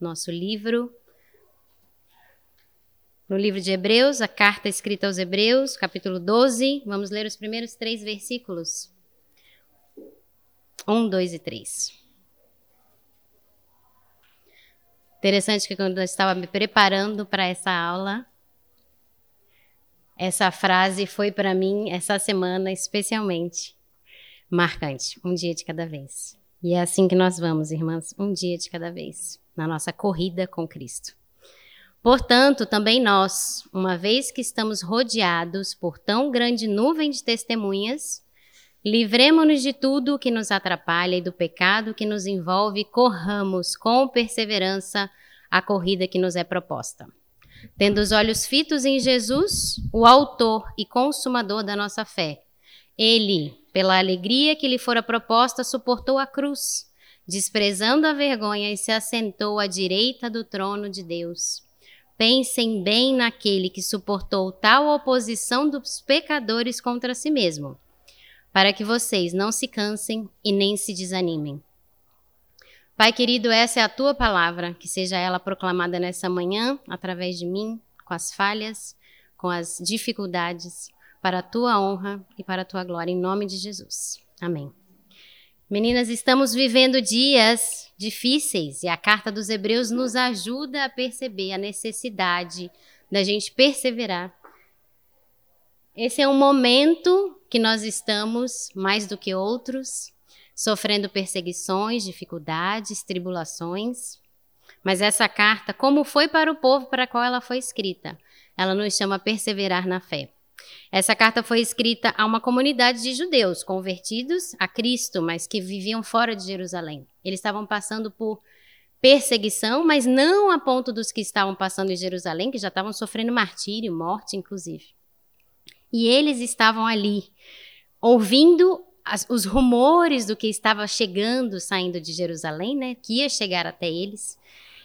nosso livro. No livro de Hebreus, a carta escrita aos Hebreus, capítulo 12. Vamos ler os primeiros três versículos. 1, 2 e 3. Interessante que quando eu estava me preparando para essa aula, essa frase foi para mim, essa semana especialmente, marcante. Um dia de cada vez. E é assim que nós vamos, irmãs, um dia de cada vez, na nossa corrida com Cristo. Portanto, também nós, uma vez que estamos rodeados por tão grande nuvem de testemunhas, livremos-nos de tudo o que nos atrapalha e do pecado que nos envolve, corramos com perseverança a corrida que nos é proposta. Tendo os olhos fitos em Jesus, o Autor e Consumador da nossa fé. Ele, pela alegria que lhe fora proposta, suportou a cruz, desprezando a vergonha e se assentou à direita do trono de Deus. Pensem bem naquele que suportou tal oposição dos pecadores contra si mesmo, para que vocês não se cansem e nem se desanimem. Pai querido, essa é a tua palavra, que seja ela proclamada nessa manhã, através de mim, com as falhas, com as dificuldades, para a tua honra e para a tua glória, em nome de Jesus. Amém. Meninas, estamos vivendo dias difíceis e a carta dos Hebreus nos ajuda a perceber a necessidade da gente perseverar. Esse é um momento que nós estamos, mais do que outros, sofrendo perseguições, dificuldades, tribulações. Mas essa carta, como foi para o povo para qual ela foi escrita, ela nos chama a perseverar na fé. Essa carta foi escrita a uma comunidade de judeus convertidos a Cristo, mas que viviam fora de Jerusalém. Eles estavam passando por perseguição, mas não a ponto dos que estavam passando em Jerusalém, que já estavam sofrendo martírio, morte, inclusive. E eles estavam ali, ouvindo as, os rumores do que estava chegando, saindo de Jerusalém, né? Que ia chegar até eles.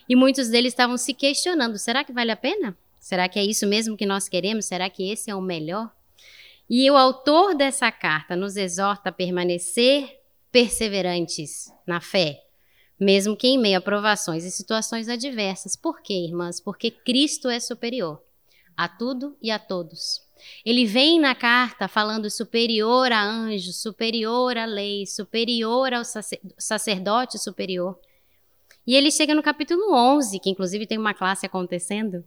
E muitos deles estavam se questionando: será que vale a pena? Será que é isso mesmo que nós queremos? Será que esse é o melhor? E o autor dessa carta nos exorta a permanecer perseverantes na fé, mesmo que em meio a provações e situações adversas. Por quê, irmãs? Porque Cristo é superior a tudo e a todos. Ele vem na carta falando superior a anjo, superior à lei, superior ao sacerdote superior. E ele chega no capítulo 11, que inclusive tem uma classe acontecendo,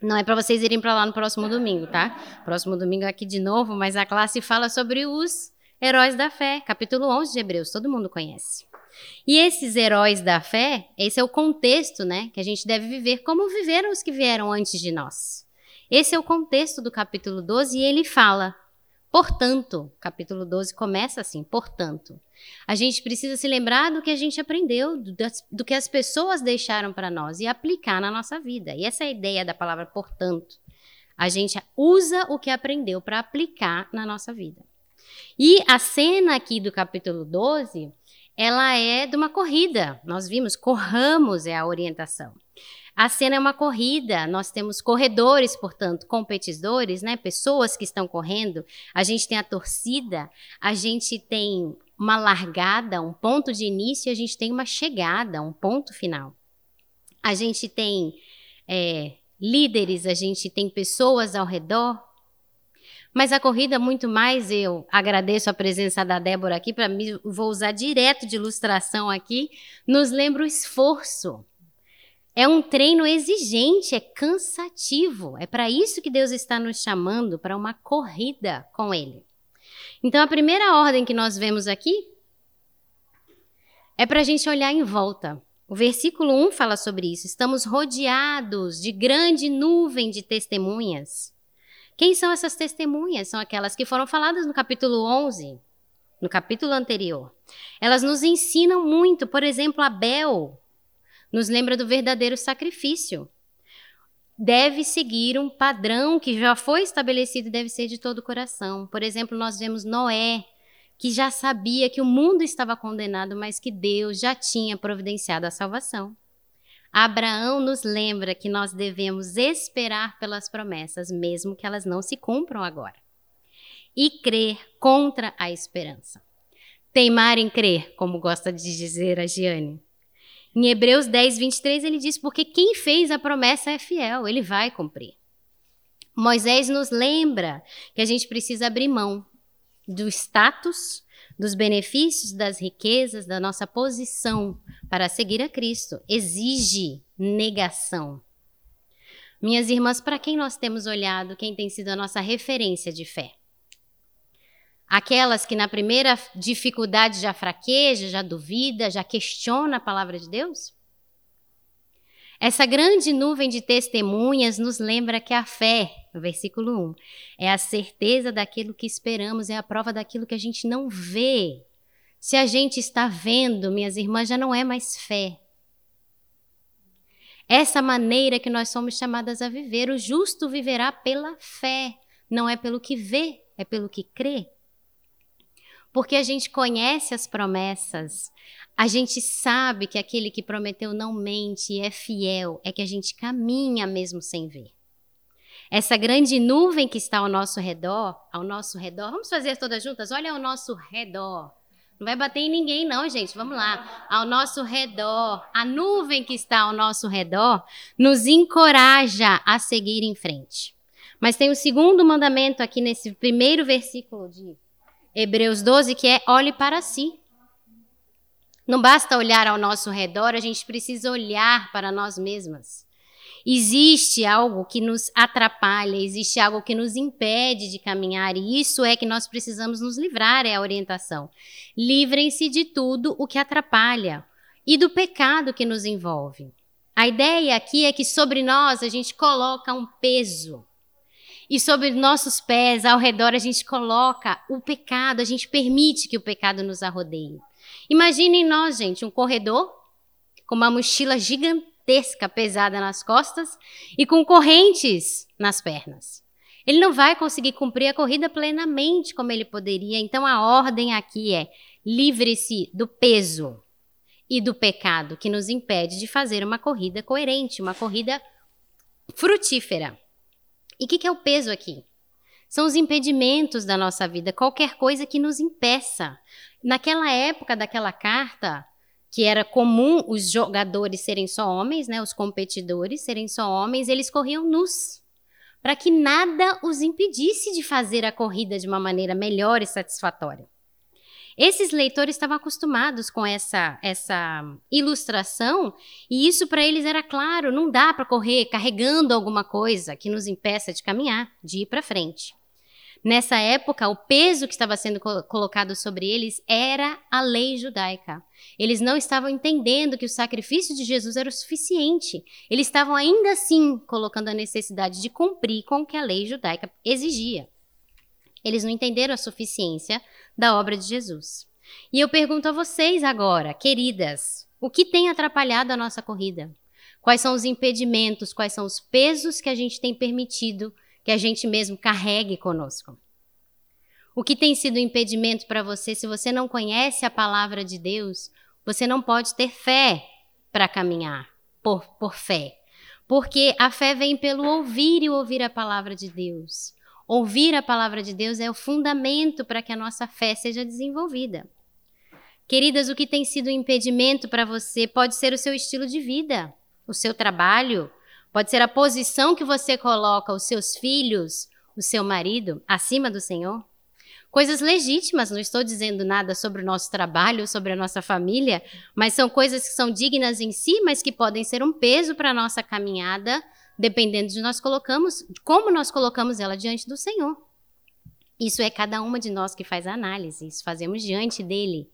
não é para vocês irem para lá no próximo domingo, tá? Próximo domingo aqui de novo, mas a classe fala sobre os heróis da fé, capítulo 11 de Hebreus, todo mundo conhece. E esses heróis da fé, esse é o contexto, né, que a gente deve viver como viveram os que vieram antes de nós. Esse é o contexto do capítulo 12 e ele fala: Portanto, capítulo 12 começa assim: portanto. A gente precisa se lembrar do que a gente aprendeu, do, do que as pessoas deixaram para nós e aplicar na nossa vida. E essa é a ideia da palavra portanto. A gente usa o que aprendeu para aplicar na nossa vida. E a cena aqui do capítulo 12, ela é de uma corrida. Nós vimos, corramos é a orientação. A cena é uma corrida, nós temos corredores, portanto, competidores, né? Pessoas que estão correndo. A gente tem a torcida, a gente tem uma largada, um ponto de início, e a gente tem uma chegada, um ponto final. A gente tem é, líderes, a gente tem pessoas ao redor. Mas a corrida, muito mais, eu agradeço a presença da Débora aqui, para mim, vou usar direto de ilustração aqui, nos lembra o esforço. É um treino exigente, é cansativo. É para isso que Deus está nos chamando para uma corrida com Ele. Então, a primeira ordem que nós vemos aqui é para a gente olhar em volta. O versículo 1 fala sobre isso. Estamos rodeados de grande nuvem de testemunhas. Quem são essas testemunhas? São aquelas que foram faladas no capítulo 11, no capítulo anterior. Elas nos ensinam muito. Por exemplo, Abel nos lembra do verdadeiro sacrifício. Deve seguir um padrão que já foi estabelecido e deve ser de todo o coração. Por exemplo, nós vemos Noé, que já sabia que o mundo estava condenado, mas que Deus já tinha providenciado a salvação. Abraão nos lembra que nós devemos esperar pelas promessas, mesmo que elas não se cumpram agora. E crer contra a esperança. Teimar em crer, como gosta de dizer a Giane. Em Hebreus 10, 23, ele diz: Porque quem fez a promessa é fiel, ele vai cumprir. Moisés nos lembra que a gente precisa abrir mão do status, dos benefícios, das riquezas, da nossa posição para seguir a Cristo. Exige negação. Minhas irmãs, para quem nós temos olhado, quem tem sido a nossa referência de fé? Aquelas que na primeira dificuldade já fraqueja, já duvida, já questiona a palavra de Deus? Essa grande nuvem de testemunhas nos lembra que a fé, no versículo 1, é a certeza daquilo que esperamos, é a prova daquilo que a gente não vê. Se a gente está vendo, minhas irmãs, já não é mais fé. Essa maneira que nós somos chamadas a viver, o justo viverá pela fé, não é pelo que vê, é pelo que crê. Porque a gente conhece as promessas, a gente sabe que aquele que prometeu não mente e é fiel, é que a gente caminha mesmo sem ver. Essa grande nuvem que está ao nosso redor, ao nosso redor, vamos fazer todas juntas? Olha ao nosso redor. Não vai bater em ninguém, não, gente. Vamos lá. Ao nosso redor, a nuvem que está ao nosso redor nos encoraja a seguir em frente. Mas tem o segundo mandamento aqui nesse primeiro versículo de Hebreus 12, que é: olhe para si. Não basta olhar ao nosso redor, a gente precisa olhar para nós mesmas. Existe algo que nos atrapalha, existe algo que nos impede de caminhar, e isso é que nós precisamos nos livrar, é a orientação. Livrem-se de tudo o que atrapalha e do pecado que nos envolve. A ideia aqui é que sobre nós a gente coloca um peso. E sobre nossos pés, ao redor, a gente coloca o pecado, a gente permite que o pecado nos arrodeie. Imaginem nós, gente, um corredor com uma mochila gigantesca pesada nas costas e com correntes nas pernas. Ele não vai conseguir cumprir a corrida plenamente como ele poderia. Então a ordem aqui é: livre-se do peso e do pecado que nos impede de fazer uma corrida coerente, uma corrida frutífera. E o que, que é o peso aqui? São os impedimentos da nossa vida, qualquer coisa que nos impeça. Naquela época daquela carta, que era comum os jogadores serem só homens, né, os competidores serem só homens, eles corriam nus, para que nada os impedisse de fazer a corrida de uma maneira melhor e satisfatória. Esses leitores estavam acostumados com essa, essa ilustração e isso para eles era claro, não dá para correr carregando alguma coisa que nos impeça de caminhar, de ir para frente. Nessa época, o peso que estava sendo colocado sobre eles era a lei judaica. Eles não estavam entendendo que o sacrifício de Jesus era o suficiente. Eles estavam ainda assim colocando a necessidade de cumprir com o que a lei judaica exigia. Eles não entenderam a suficiência da obra de Jesus. E eu pergunto a vocês agora, queridas, o que tem atrapalhado a nossa corrida? Quais são os impedimentos, quais são os pesos que a gente tem permitido que a gente mesmo carregue conosco. O que tem sido um impedimento para você, se você não conhece a palavra de Deus, você não pode ter fé para caminhar por, por fé. Porque a fé vem pelo ouvir e ouvir a palavra de Deus. Ouvir a palavra de Deus é o fundamento para que a nossa fé seja desenvolvida. Queridas, o que tem sido um impedimento para você pode ser o seu estilo de vida, o seu trabalho, Pode ser a posição que você coloca os seus filhos, o seu marido, acima do Senhor. Coisas legítimas, não estou dizendo nada sobre o nosso trabalho, sobre a nossa família, mas são coisas que são dignas em si, mas que podem ser um peso para a nossa caminhada, dependendo de nós colocamos, como nós colocamos ela diante do Senhor. Isso é cada uma de nós que faz a análise, isso fazemos diante dele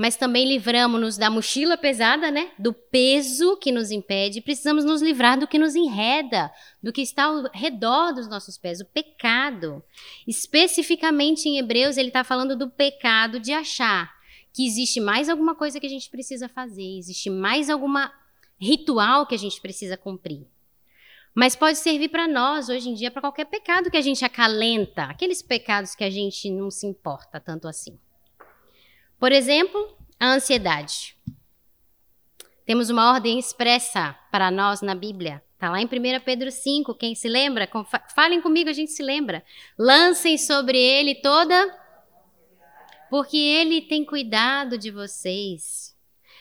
mas também livramos-nos da mochila pesada, né? Do peso que nos impede. Precisamos nos livrar do que nos enreda, do que está ao redor dos nossos pés, o pecado. Especificamente em Hebreus, ele está falando do pecado de achar que existe mais alguma coisa que a gente precisa fazer, existe mais alguma ritual que a gente precisa cumprir. Mas pode servir para nós hoje em dia para qualquer pecado que a gente acalenta, aqueles pecados que a gente não se importa tanto assim. Por exemplo, a ansiedade. Temos uma ordem expressa para nós na Bíblia. Está lá em 1 Pedro 5. Quem se lembra? Falem comigo, a gente se lembra. Lancem sobre ele toda. Porque ele tem cuidado de vocês.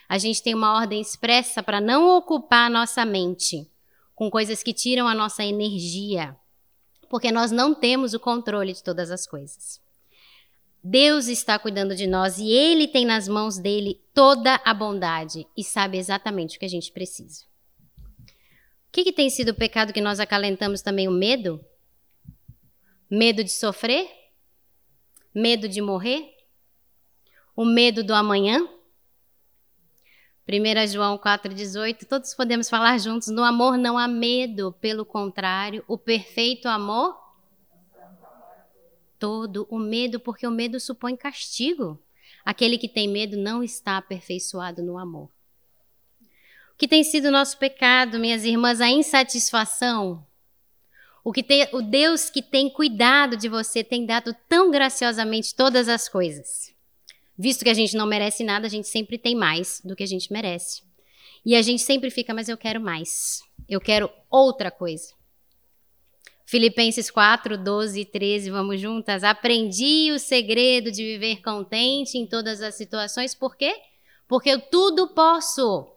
A gente tem uma ordem expressa para não ocupar a nossa mente com coisas que tiram a nossa energia, porque nós não temos o controle de todas as coisas. Deus está cuidando de nós e Ele tem nas mãos dele toda a bondade e sabe exatamente o que a gente precisa. O que, que tem sido o pecado que nós acalentamos também? O medo? Medo de sofrer? Medo de morrer? O medo do amanhã? 1 João 4,18, todos podemos falar juntos: no amor não há medo, pelo contrário, o perfeito amor todo o medo, porque o medo supõe castigo. Aquele que tem medo não está aperfeiçoado no amor. O que tem sido nosso pecado, minhas irmãs, a insatisfação. O que tem, o Deus que tem cuidado de você tem dado tão graciosamente todas as coisas. Visto que a gente não merece nada, a gente sempre tem mais do que a gente merece. E a gente sempre fica, mas eu quero mais. Eu quero outra coisa. Filipenses 4, 12 e 13, vamos juntas. Aprendi o segredo de viver contente em todas as situações, por quê? Porque eu tudo posso.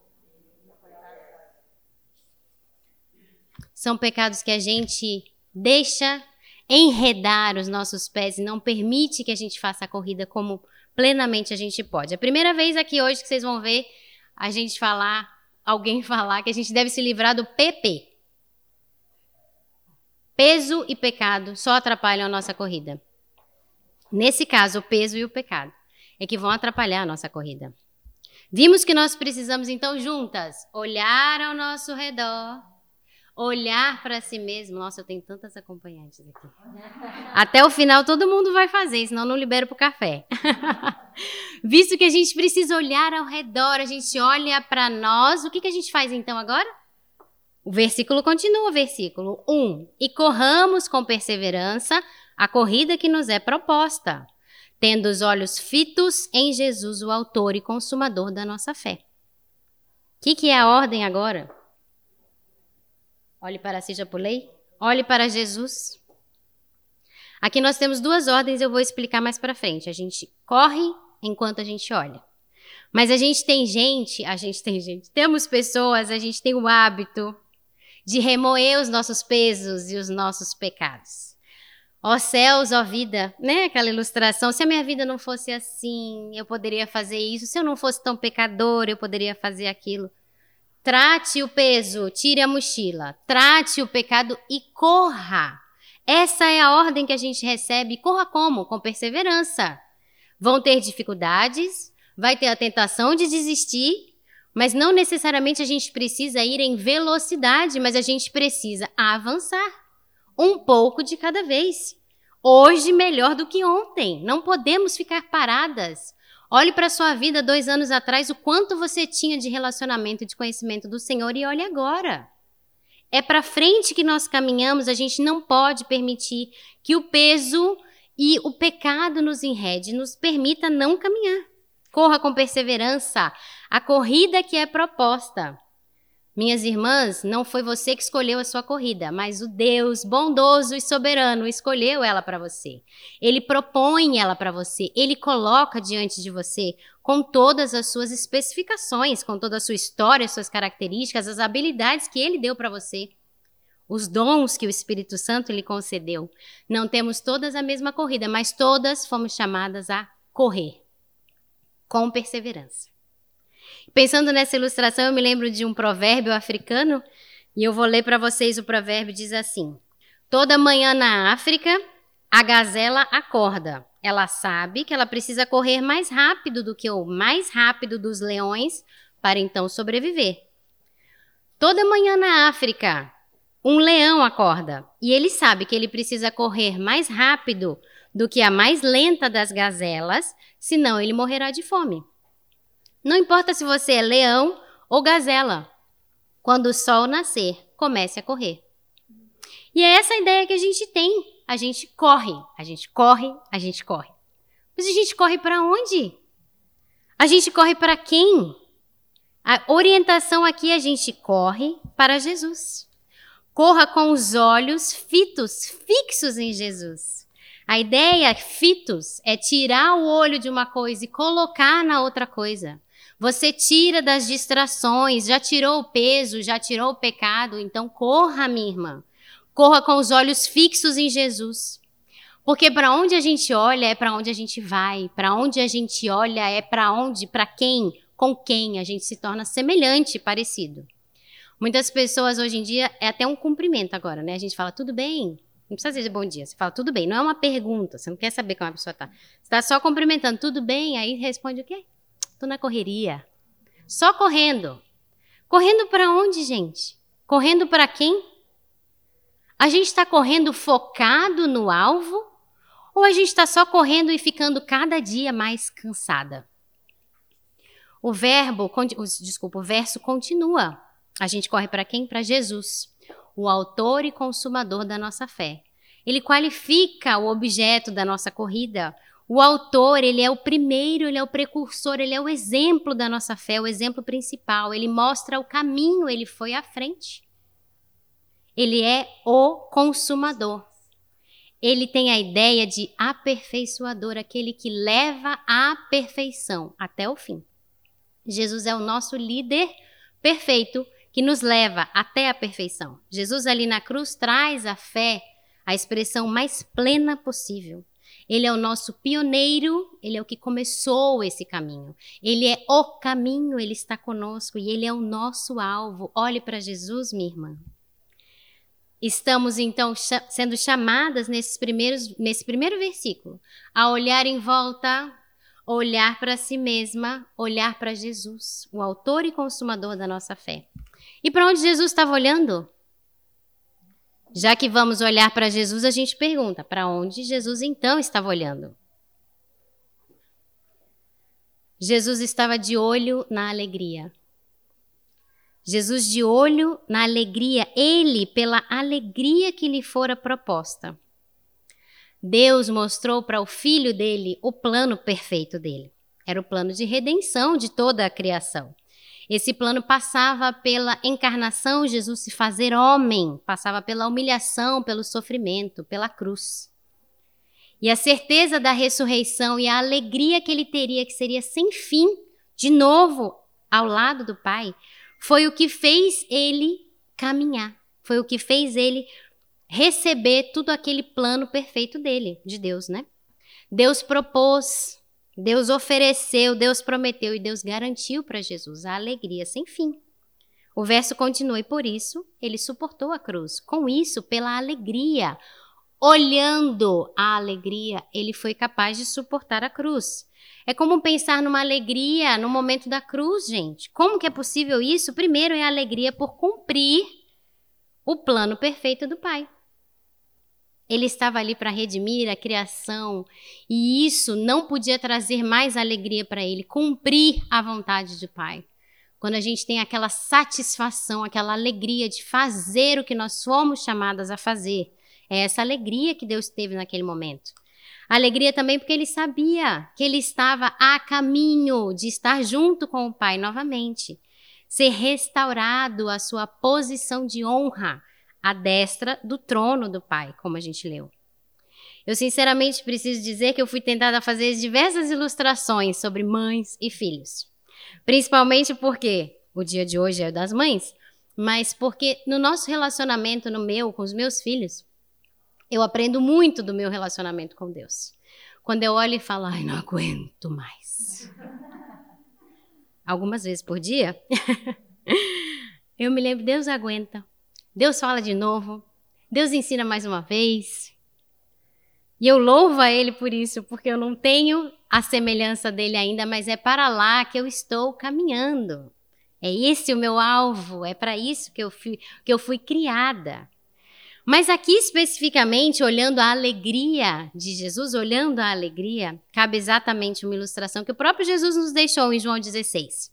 São pecados que a gente deixa enredar os nossos pés e não permite que a gente faça a corrida como plenamente a gente pode. A primeira vez aqui hoje que vocês vão ver a gente falar, alguém falar que a gente deve se livrar do PP. Peso e pecado só atrapalham a nossa corrida. Nesse caso, o peso e o pecado é que vão atrapalhar a nossa corrida. Vimos que nós precisamos, então, juntas, olhar ao nosso redor, olhar para si mesmo. Nossa, eu tenho tantas acompanhantes aqui. Até o final todo mundo vai fazer, senão não libero para o café. Visto que a gente precisa olhar ao redor, a gente olha para nós, o que, que a gente faz então agora? O versículo continua, versículo 1. E corramos com perseverança a corrida que nos é proposta, tendo os olhos fitos em Jesus, o autor e consumador da nossa fé. O que, que é a ordem agora? Olhe para si, já pulei? Olhe para Jesus. Aqui nós temos duas ordens, eu vou explicar mais para frente. A gente corre enquanto a gente olha. Mas a gente tem gente, a gente tem gente, temos pessoas, a gente tem o hábito de remoer os nossos pesos e os nossos pecados. Ó céus, ó vida, né? Aquela ilustração. Se a minha vida não fosse assim, eu poderia fazer isso. Se eu não fosse tão pecador, eu poderia fazer aquilo. Trate o peso, tire a mochila. Trate o pecado e corra. Essa é a ordem que a gente recebe. Corra como? Com perseverança. Vão ter dificuldades, vai ter a tentação de desistir, mas não necessariamente a gente precisa ir em velocidade, mas a gente precisa avançar. Um pouco de cada vez. Hoje melhor do que ontem. Não podemos ficar paradas. Olhe para a sua vida dois anos atrás, o quanto você tinha de relacionamento e de conhecimento do Senhor, e olhe agora. É para frente que nós caminhamos, a gente não pode permitir que o peso e o pecado nos enrede, nos permita não caminhar. Corra com perseverança a corrida que é proposta. Minhas irmãs, não foi você que escolheu a sua corrida, mas o Deus bondoso e soberano escolheu ela para você. Ele propõe ela para você, ele coloca diante de você com todas as suas especificações, com toda a sua história, suas características, as habilidades que ele deu para você, os dons que o Espírito Santo lhe concedeu. Não temos todas a mesma corrida, mas todas fomos chamadas a correr com perseverança. Pensando nessa ilustração, eu me lembro de um provérbio africano e eu vou ler para vocês o provérbio diz assim: Toda manhã na África, a gazela acorda. Ela sabe que ela precisa correr mais rápido do que o mais rápido dos leões para então sobreviver. Toda manhã na África, um leão acorda e ele sabe que ele precisa correr mais rápido do que a mais lenta das gazelas, senão ele morrerá de fome. Não importa se você é leão ou gazela, quando o sol nascer, comece a correr. E é essa a ideia que a gente tem. A gente corre, a gente corre, a gente corre. Mas a gente corre para onde? A gente corre para quem? A orientação aqui a gente corre para Jesus. Corra com os olhos fitos, fixos em Jesus. A ideia fitos é tirar o olho de uma coisa e colocar na outra coisa. Você tira das distrações, já tirou o peso, já tirou o pecado, então corra, minha irmã. Corra com os olhos fixos em Jesus. Porque para onde a gente olha é para onde a gente vai, para onde a gente olha é para onde, para quem, com quem a gente se torna semelhante, parecido. Muitas pessoas hoje em dia é até um cumprimento agora, né? A gente fala tudo bem, não precisa dizer bom dia, você fala tudo bem, não é uma pergunta, você não quer saber como a pessoa tá. Você tá só cumprimentando, tudo bem, aí responde o quê? Tô na correria. Só correndo. Correndo para onde, gente? Correndo para quem? A gente está correndo focado no alvo ou a gente está só correndo e ficando cada dia mais cansada? O verbo, desculpa, o verso continua. A gente corre para quem? Para Jesus, o autor e consumador da nossa fé. Ele qualifica o objeto da nossa corrida, o autor, ele é o primeiro, ele é o precursor, ele é o exemplo da nossa fé, o exemplo principal. Ele mostra o caminho, ele foi à frente. Ele é o consumador. Ele tem a ideia de aperfeiçoador, aquele que leva à perfeição até o fim. Jesus é o nosso líder perfeito que nos leva até a perfeição. Jesus ali na cruz traz a fé, a expressão mais plena possível. Ele é o nosso pioneiro, ele é o que começou esse caminho. Ele é o caminho, ele está conosco e ele é o nosso alvo. Olhe para Jesus, minha irmã. Estamos então sendo chamadas nesses primeiros, nesse primeiro versículo a olhar em volta, olhar para si mesma, olhar para Jesus, o autor e consumador da nossa fé. E para onde Jesus estava olhando? Já que vamos olhar para Jesus, a gente pergunta: para onde Jesus então estava olhando? Jesus estava de olho na alegria. Jesus de olho na alegria, ele pela alegria que lhe fora proposta. Deus mostrou para o filho dele o plano perfeito dele. Era o plano de redenção de toda a criação. Esse plano passava pela encarnação, Jesus se fazer homem, passava pela humilhação, pelo sofrimento, pela cruz. E a certeza da ressurreição e a alegria que ele teria, que seria sem fim, de novo ao lado do Pai, foi o que fez ele caminhar, foi o que fez ele receber tudo aquele plano perfeito dele, de Deus, né? Deus propôs Deus ofereceu, Deus prometeu e Deus garantiu para Jesus a alegria sem fim. O verso continua, e por isso ele suportou a cruz. Com isso, pela alegria, olhando a alegria, ele foi capaz de suportar a cruz. É como pensar numa alegria no momento da cruz, gente. Como que é possível isso? Primeiro é a alegria por cumprir o plano perfeito do Pai. Ele estava ali para redimir a criação e isso não podia trazer mais alegria para ele, cumprir a vontade do Pai. Quando a gente tem aquela satisfação, aquela alegria de fazer o que nós fomos chamadas a fazer, é essa alegria que Deus teve naquele momento. Alegria também porque ele sabia que ele estava a caminho de estar junto com o Pai novamente, ser restaurado a sua posição de honra à destra do trono do Pai, como a gente leu. Eu sinceramente preciso dizer que eu fui tentada a fazer diversas ilustrações sobre mães e filhos. Principalmente porque o dia de hoje é o das mães, mas porque no nosso relacionamento, no meu, com os meus filhos, eu aprendo muito do meu relacionamento com Deus. Quando eu olho e falo, ai, não aguento mais. Algumas vezes por dia, eu me lembro, Deus aguenta. Deus fala de novo, Deus ensina mais uma vez. E eu louvo a Ele por isso, porque eu não tenho a semelhança dele ainda, mas é para lá que eu estou caminhando. É esse o meu alvo, é para isso que eu, fui, que eu fui criada. Mas aqui especificamente, olhando a alegria de Jesus, olhando a alegria, cabe exatamente uma ilustração que o próprio Jesus nos deixou em João 16.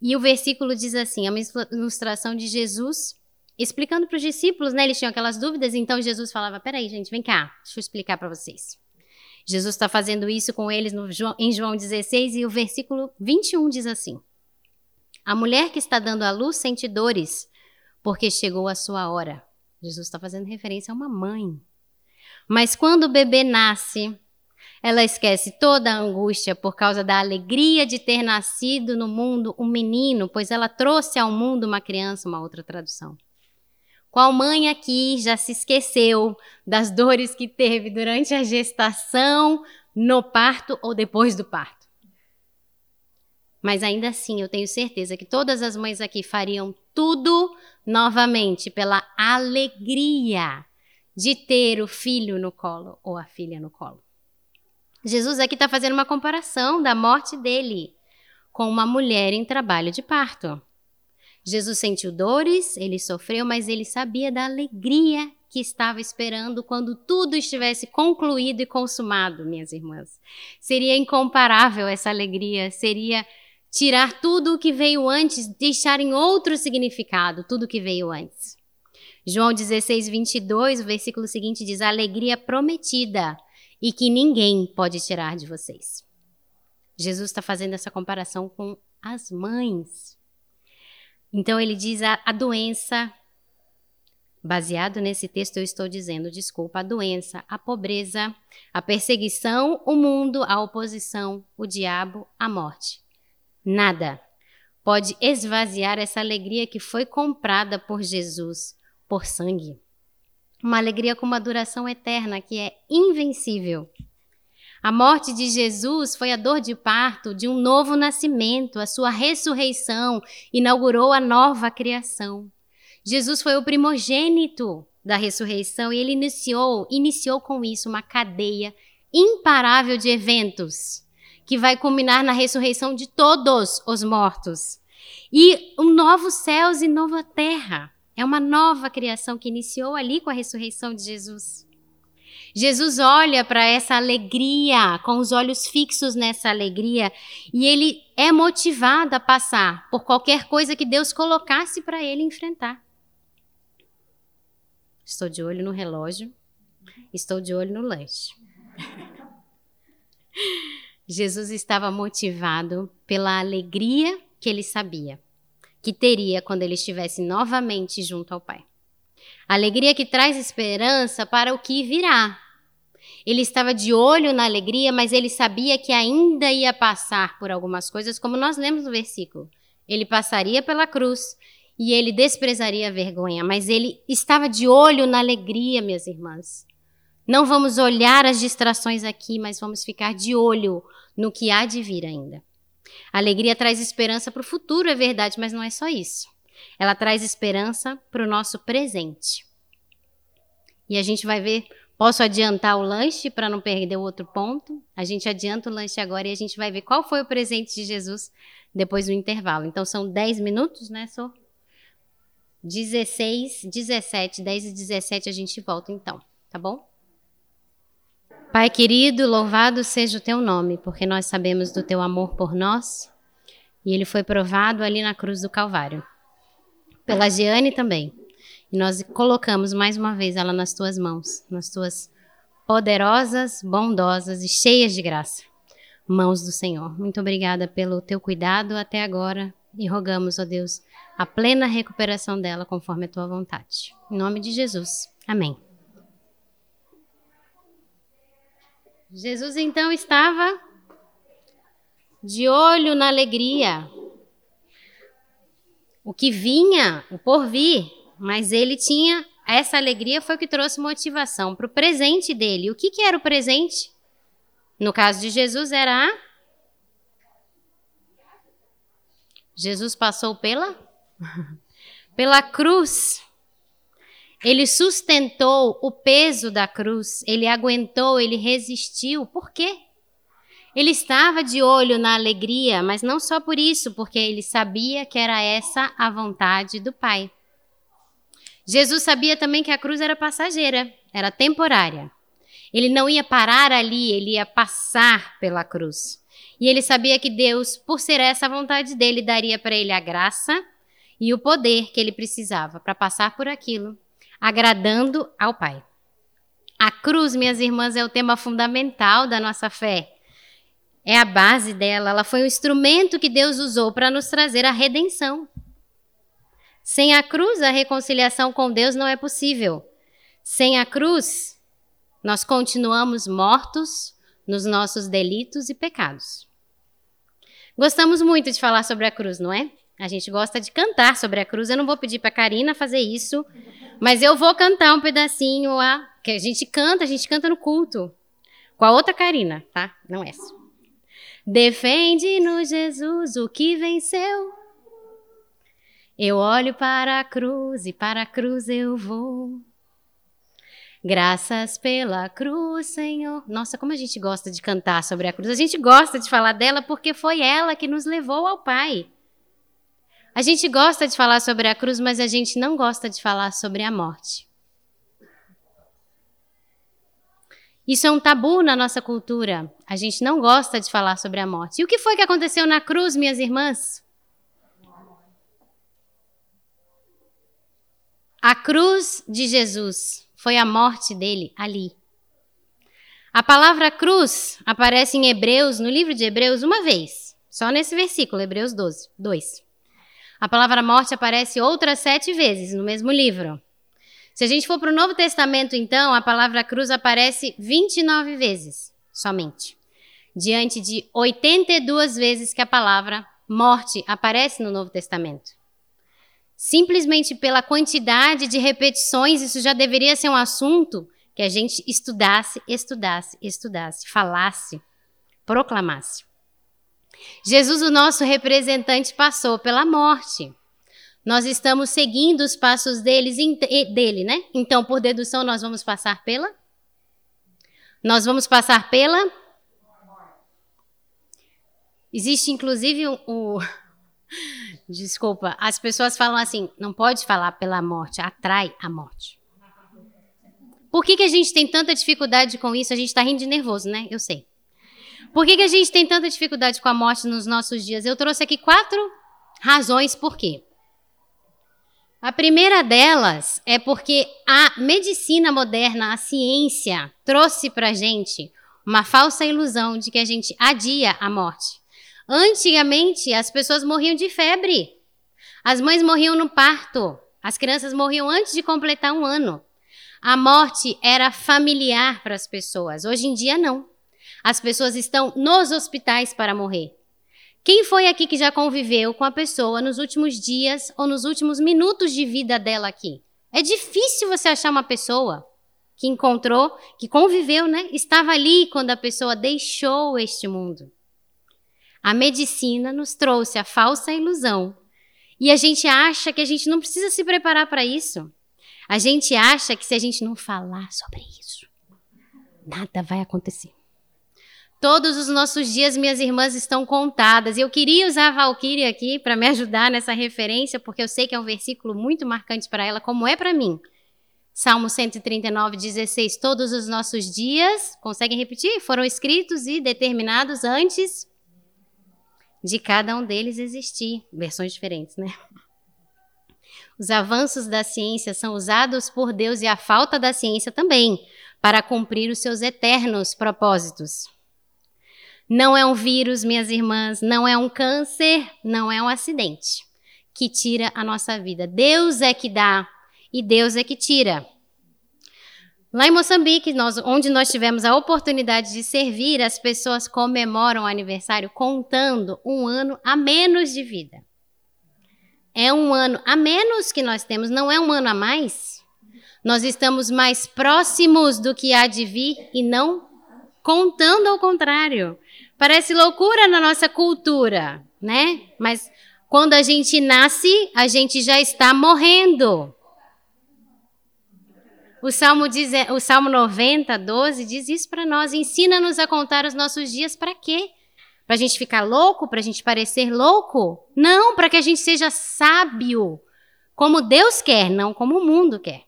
E o versículo diz assim: é uma ilustração de Jesus explicando para os discípulos, né? Eles tinham aquelas dúvidas, então Jesus falava: Peraí, gente, vem cá, deixa eu explicar para vocês. Jesus está fazendo isso com eles no, em João 16 e o versículo 21 diz assim: A mulher que está dando à luz sente dores, porque chegou a sua hora. Jesus está fazendo referência a uma mãe. Mas quando o bebê nasce, Ela esquece toda a angústia por causa da alegria de ter nascido no mundo um menino, pois ela trouxe ao mundo uma criança, uma outra tradução. Qual mãe aqui já se esqueceu das dores que teve durante a gestação, no parto ou depois do parto? Mas ainda assim, eu tenho certeza que todas as mães aqui fariam tudo novamente pela alegria de ter o filho no colo ou a filha no colo. Jesus aqui está fazendo uma comparação da morte dele com uma mulher em trabalho de parto. Jesus sentiu dores, ele sofreu, mas ele sabia da alegria que estava esperando quando tudo estivesse concluído e consumado, minhas irmãs. Seria incomparável essa alegria, seria tirar tudo o que veio antes, deixar em outro significado tudo o que veio antes. João 16, 22, o versículo seguinte diz: A alegria prometida e que ninguém pode tirar de vocês. Jesus está fazendo essa comparação com as mães. Então ele diz a, a doença, baseado nesse texto eu estou dizendo, desculpa, a doença, a pobreza, a perseguição, o mundo, a oposição, o diabo, a morte. Nada pode esvaziar essa alegria que foi comprada por Jesus por sangue. Uma alegria com uma duração eterna que é invencível. A morte de Jesus foi a dor de parto de um novo nascimento, a sua ressurreição inaugurou a nova criação. Jesus foi o primogênito da ressurreição e ele iniciou, iniciou com isso uma cadeia imparável de eventos que vai culminar na ressurreição de todos os mortos. E um novo céus e nova terra. É uma nova criação que iniciou ali com a ressurreição de Jesus. Jesus olha para essa alegria, com os olhos fixos nessa alegria, e ele é motivado a passar por qualquer coisa que Deus colocasse para ele enfrentar. Estou de olho no relógio, estou de olho no lanche. Jesus estava motivado pela alegria que ele sabia que teria quando ele estivesse novamente junto ao Pai. Alegria que traz esperança para o que virá. Ele estava de olho na alegria, mas ele sabia que ainda ia passar por algumas coisas, como nós lemos no versículo. Ele passaria pela cruz e ele desprezaria a vergonha, mas ele estava de olho na alegria, minhas irmãs. Não vamos olhar as distrações aqui, mas vamos ficar de olho no que há de vir ainda. A alegria traz esperança para o futuro, é verdade, mas não é só isso. Ela traz esperança para o nosso presente. E a gente vai ver. Posso adiantar o lanche para não perder o outro ponto? A gente adianta o lanche agora e a gente vai ver qual foi o presente de Jesus depois do intervalo. Então são 10 minutos, né, Sô? 16, 17, 10 e 17 a gente volta então, tá bom? Pai querido, louvado seja o teu nome, porque nós sabemos do teu amor por nós e ele foi provado ali na cruz do Calvário. Pela Giane também. E nós colocamos mais uma vez ela nas tuas mãos, nas tuas poderosas, bondosas e cheias de graça mãos do Senhor. Muito obrigada pelo teu cuidado até agora e rogamos, ó Deus, a plena recuperação dela conforme a tua vontade. Em nome de Jesus. Amém. Jesus então estava de olho na alegria. O que vinha, o porvir, mas ele tinha essa alegria foi o que trouxe motivação para o presente dele. O que, que era o presente? No caso de Jesus, era a. Jesus passou pela? pela cruz. Ele sustentou o peso da cruz, ele aguentou, ele resistiu. Por quê? Ele estava de olho na alegria, mas não só por isso, porque ele sabia que era essa a vontade do Pai. Jesus sabia também que a cruz era passageira, era temporária. Ele não ia parar ali, ele ia passar pela cruz. E ele sabia que Deus, por ser essa a vontade dele, daria para ele a graça e o poder que ele precisava para passar por aquilo agradando ao Pai. A cruz, minhas irmãs, é o tema fundamental da nossa fé. É a base dela, ela foi o instrumento que Deus usou para nos trazer a redenção. Sem a cruz, a reconciliação com Deus não é possível. Sem a cruz, nós continuamos mortos nos nossos delitos e pecados. Gostamos muito de falar sobre a cruz, não é? A gente gosta de cantar sobre a cruz. Eu não vou pedir para Karina fazer isso, mas eu vou cantar um pedacinho a que a gente canta, a gente canta no culto. Com a outra Karina, tá? Não essa. Defende-nos, Jesus, o que venceu. Eu olho para a cruz e para a cruz eu vou. Graças pela cruz, Senhor. Nossa, como a gente gosta de cantar sobre a cruz. A gente gosta de falar dela porque foi ela que nos levou ao Pai. A gente gosta de falar sobre a cruz, mas a gente não gosta de falar sobre a morte. Isso é um tabu na nossa cultura. A gente não gosta de falar sobre a morte. E o que foi que aconteceu na cruz, minhas irmãs? A cruz de Jesus foi a morte dele ali. A palavra cruz aparece em Hebreus, no livro de Hebreus, uma vez, só nesse versículo, Hebreus 12, 2. A palavra morte aparece outras sete vezes no mesmo livro. Se a gente for para o Novo Testamento, então, a palavra cruz aparece 29 vezes somente, diante de 82 vezes que a palavra morte aparece no Novo Testamento. Simplesmente pela quantidade de repetições, isso já deveria ser um assunto que a gente estudasse, estudasse, estudasse, falasse, proclamasse. Jesus, o nosso representante, passou pela morte. Nós estamos seguindo os passos deles, dele, né? Então, por dedução, nós vamos passar pela? Nós vamos passar pela? Existe, inclusive, o, Desculpa, as pessoas falam assim, não pode falar pela morte, atrai a morte. Por que, que a gente tem tanta dificuldade com isso? A gente está rindo de nervoso, né? Eu sei. Por que, que a gente tem tanta dificuldade com a morte nos nossos dias? Eu trouxe aqui quatro razões por quê. A primeira delas é porque a medicina moderna, a ciência, trouxe para a gente uma falsa ilusão de que a gente adia a morte. Antigamente, as pessoas morriam de febre. As mães morriam no parto. As crianças morriam antes de completar um ano. A morte era familiar para as pessoas. Hoje em dia, não. As pessoas estão nos hospitais para morrer. Quem foi aqui que já conviveu com a pessoa nos últimos dias ou nos últimos minutos de vida dela aqui? É difícil você achar uma pessoa que encontrou, que conviveu, né? Estava ali quando a pessoa deixou este mundo. A medicina nos trouxe a falsa ilusão. E a gente acha que a gente não precisa se preparar para isso. A gente acha que se a gente não falar sobre isso, nada vai acontecer. Todos os nossos dias, minhas irmãs, estão contadas. Eu queria usar a Valkyrie aqui para me ajudar nessa referência, porque eu sei que é um versículo muito marcante para ela, como é para mim. Salmo 139, 16. Todos os nossos dias, conseguem repetir? Foram escritos e determinados antes de cada um deles existir, versões diferentes, né? Os avanços da ciência são usados por Deus e a falta da ciência também para cumprir os seus eternos propósitos. Não é um vírus, minhas irmãs, não é um câncer, não é um acidente que tira a nossa vida. Deus é que dá e Deus é que tira. Lá em Moçambique, nós, onde nós tivemos a oportunidade de servir, as pessoas comemoram o aniversário contando um ano a menos de vida. É um ano a menos que nós temos, não é um ano a mais. Nós estamos mais próximos do que há de vir e não contando ao contrário. Parece loucura na nossa cultura, né? Mas quando a gente nasce, a gente já está morrendo. O Salmo, diz, o Salmo 90, 12 diz isso para nós. Ensina-nos a contar os nossos dias para quê? Para a gente ficar louco? Para a gente parecer louco? Não, para que a gente seja sábio, como Deus quer, não como o mundo quer.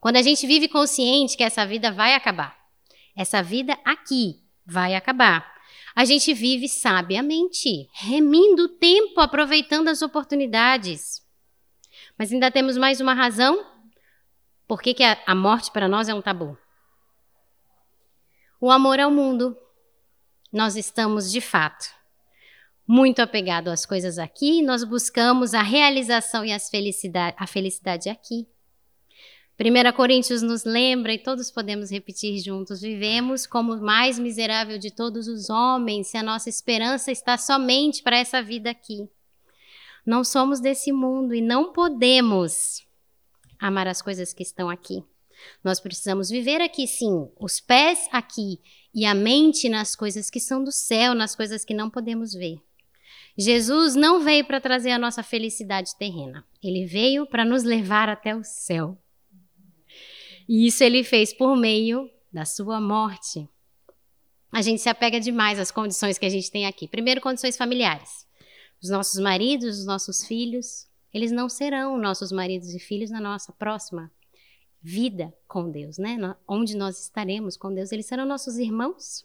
Quando a gente vive consciente que essa vida vai acabar, essa vida aqui vai acabar, a gente vive sabiamente, remindo o tempo, aproveitando as oportunidades. Mas ainda temos mais uma razão por que, que a, a morte para nós é um tabu? O amor ao mundo. Nós estamos, de fato, muito apegados às coisas aqui, nós buscamos a realização e as felicidade, a felicidade aqui. 1 Coríntios nos lembra, e todos podemos repetir juntos: vivemos como o mais miserável de todos os homens, se a nossa esperança está somente para essa vida aqui. Não somos desse mundo e não podemos amar as coisas que estão aqui. Nós precisamos viver aqui, sim, os pés aqui e a mente nas coisas que são do céu, nas coisas que não podemos ver. Jesus não veio para trazer a nossa felicidade terrena, ele veio para nos levar até o céu. E isso ele fez por meio da sua morte. A gente se apega demais às condições que a gente tem aqui. Primeiro, condições familiares. Os nossos maridos, os nossos filhos, eles não serão nossos maridos e filhos na nossa próxima vida com Deus, né? Onde nós estaremos com Deus, eles serão nossos irmãos.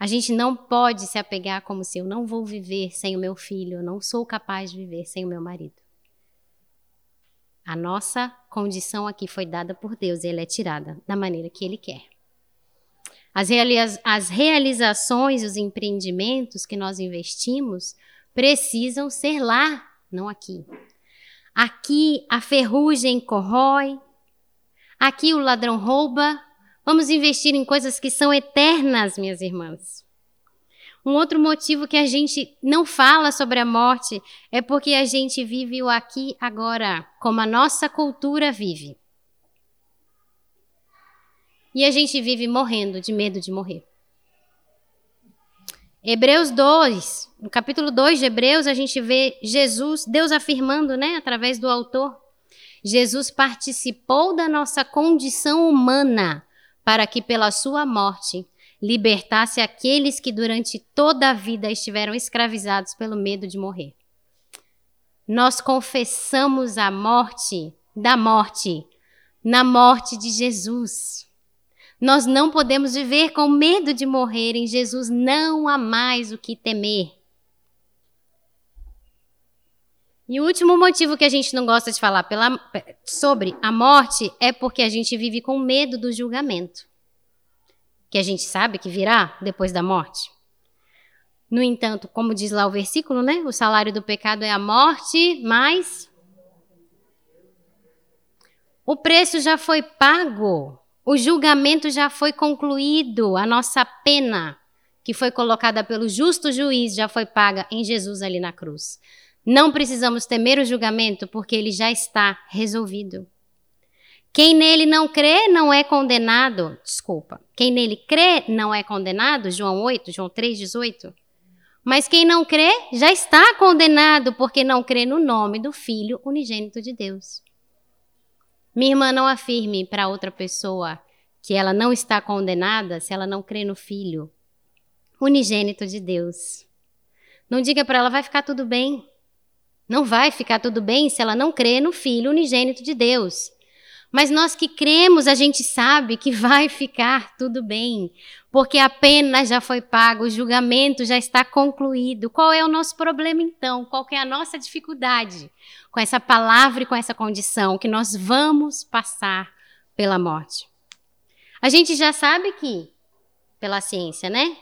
A gente não pode se apegar como se eu não vou viver sem o meu filho, eu não sou capaz de viver sem o meu marido. A nossa condição aqui foi dada por Deus e ela é tirada da maneira que Ele quer. As, realiza as realizações, os empreendimentos que nós investimos precisam ser lá, não aqui. Aqui a ferrugem corrói, aqui o ladrão rouba. Vamos investir em coisas que são eternas, minhas irmãs. Um outro motivo que a gente não fala sobre a morte é porque a gente vive o aqui agora, como a nossa cultura vive. E a gente vive morrendo de medo de morrer. Hebreus 2, no capítulo 2 de Hebreus, a gente vê Jesus, Deus afirmando, né, através do autor, Jesus participou da nossa condição humana para que pela sua morte libertasse aqueles que durante toda a vida estiveram escravizados pelo medo de morrer. Nós confessamos a morte da morte na morte de Jesus. Nós não podemos viver com medo de morrer. Em Jesus não há mais o que temer. E o último motivo que a gente não gosta de falar pela, sobre a morte é porque a gente vive com medo do julgamento que a gente sabe que virá depois da morte. No entanto, como diz lá o versículo, né? O salário do pecado é a morte, mas o preço já foi pago. O julgamento já foi concluído. A nossa pena, que foi colocada pelo justo juiz, já foi paga em Jesus ali na cruz. Não precisamos temer o julgamento, porque ele já está resolvido. Quem nele não crê não é condenado. Desculpa. Quem nele crê não é condenado. João 8, João 3, 18. Mas quem não crê já está condenado, porque não crê no nome do Filho unigênito de Deus. Minha irmã, não afirme para outra pessoa que ela não está condenada se ela não crê no Filho unigênito de Deus. Não diga para ela, vai ficar tudo bem. Não vai ficar tudo bem se ela não crê no Filho unigênito de Deus. Mas nós que cremos, a gente sabe que vai ficar tudo bem, porque a pena já foi paga, o julgamento já está concluído. Qual é o nosso problema então? Qual é a nossa dificuldade com essa palavra e com essa condição que nós vamos passar pela morte? A gente já sabe que, pela ciência, né?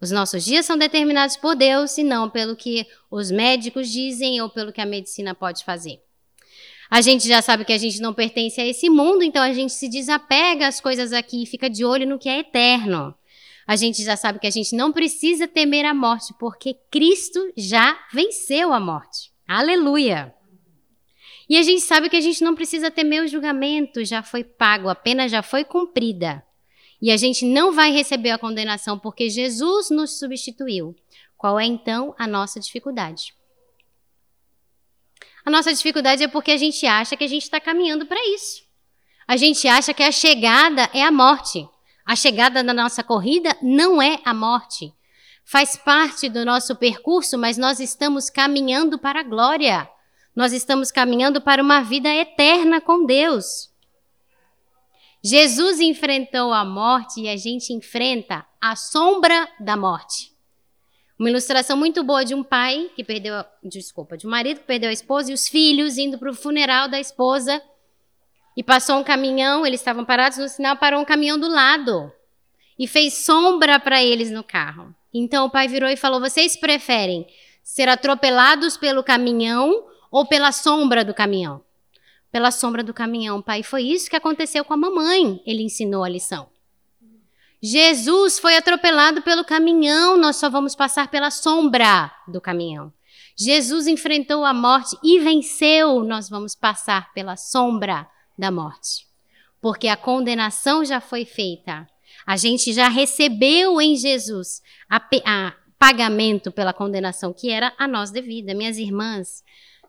Os nossos dias são determinados por Deus e não pelo que os médicos dizem ou pelo que a medicina pode fazer. A gente já sabe que a gente não pertence a esse mundo, então a gente se desapega às coisas aqui e fica de olho no que é eterno. A gente já sabe que a gente não precisa temer a morte, porque Cristo já venceu a morte. Aleluia! E a gente sabe que a gente não precisa temer o julgamento, já foi pago, a pena já foi cumprida. E a gente não vai receber a condenação porque Jesus nos substituiu. Qual é então a nossa dificuldade? A nossa dificuldade é porque a gente acha que a gente está caminhando para isso. A gente acha que a chegada é a morte. A chegada da nossa corrida não é a morte. Faz parte do nosso percurso, mas nós estamos caminhando para a glória. Nós estamos caminhando para uma vida eterna com Deus. Jesus enfrentou a morte e a gente enfrenta a sombra da morte. Uma ilustração muito boa de um pai que perdeu, desculpa, de um marido que perdeu a esposa e os filhos indo para o funeral da esposa. E passou um caminhão, eles estavam parados no sinal, parou um caminhão do lado e fez sombra para eles no carro. Então o pai virou e falou: Vocês preferem ser atropelados pelo caminhão ou pela sombra do caminhão? pela sombra do caminhão, pai. Foi isso que aconteceu com a mamãe. Ele ensinou a lição. Jesus foi atropelado pelo caminhão, nós só vamos passar pela sombra do caminhão. Jesus enfrentou a morte e venceu, nós vamos passar pela sombra da morte. Porque a condenação já foi feita. A gente já recebeu em Jesus a, a pagamento pela condenação que era a nós devida. Minhas irmãs,